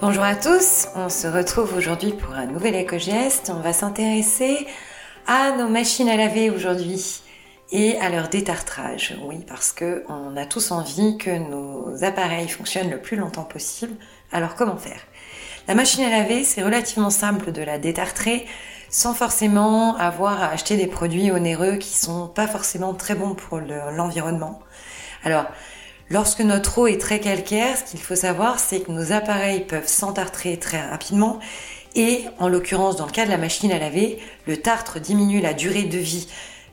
Bonjour à tous, on se retrouve aujourd'hui pour un nouvel éco-geste. On va s'intéresser à nos machines à laver aujourd'hui et à leur détartrage. Oui, parce que on a tous envie que nos appareils fonctionnent le plus longtemps possible. Alors comment faire? La machine à laver, c'est relativement simple de la détartrer sans forcément avoir à acheter des produits onéreux qui sont pas forcément très bons pour l'environnement. Alors, Lorsque notre eau est très calcaire, ce qu'il faut savoir, c'est que nos appareils peuvent s'entartrer très rapidement et, en l'occurrence, dans le cas de la machine à laver, le tartre diminue la durée de vie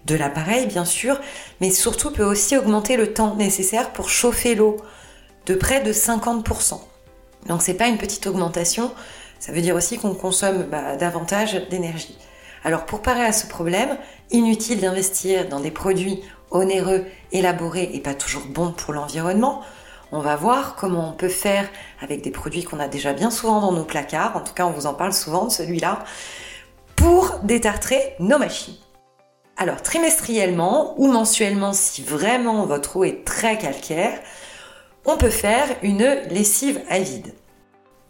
de l'appareil, bien sûr, mais surtout peut aussi augmenter le temps nécessaire pour chauffer l'eau de près de 50%. Donc c'est pas une petite augmentation, ça veut dire aussi qu'on consomme bah, davantage d'énergie. Alors pour parer à ce problème, inutile d'investir dans des produits onéreux, élaborés et pas toujours bons pour l'environnement. On va voir comment on peut faire avec des produits qu'on a déjà bien souvent dans nos placards, en tout cas on vous en parle souvent de celui-là, pour détartrer nos machines. Alors trimestriellement ou mensuellement si vraiment votre eau est très calcaire, on peut faire une lessive à vide.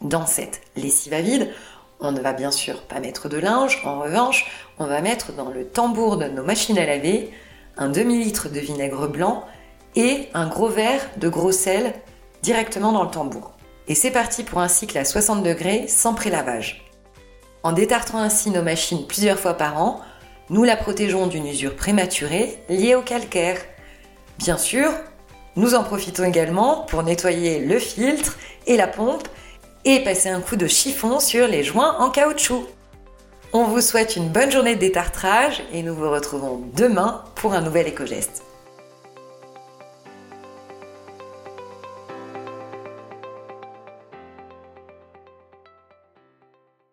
Dans cette lessive à vide, on ne va bien sûr pas mettre de linge, en revanche, on va mettre dans le tambour de nos machines à laver un demi-litre de vinaigre blanc et un gros verre de gros sel directement dans le tambour. Et c'est parti pour un cycle à 60 degrés sans pré-lavage. En détartrant ainsi nos machines plusieurs fois par an, nous la protégeons d'une usure prématurée liée au calcaire. Bien sûr, nous en profitons également pour nettoyer le filtre et la pompe et passer un coup de chiffon sur les joints en caoutchouc. On vous souhaite une bonne journée de détartrage et nous vous retrouvons demain pour un nouvel éco-geste.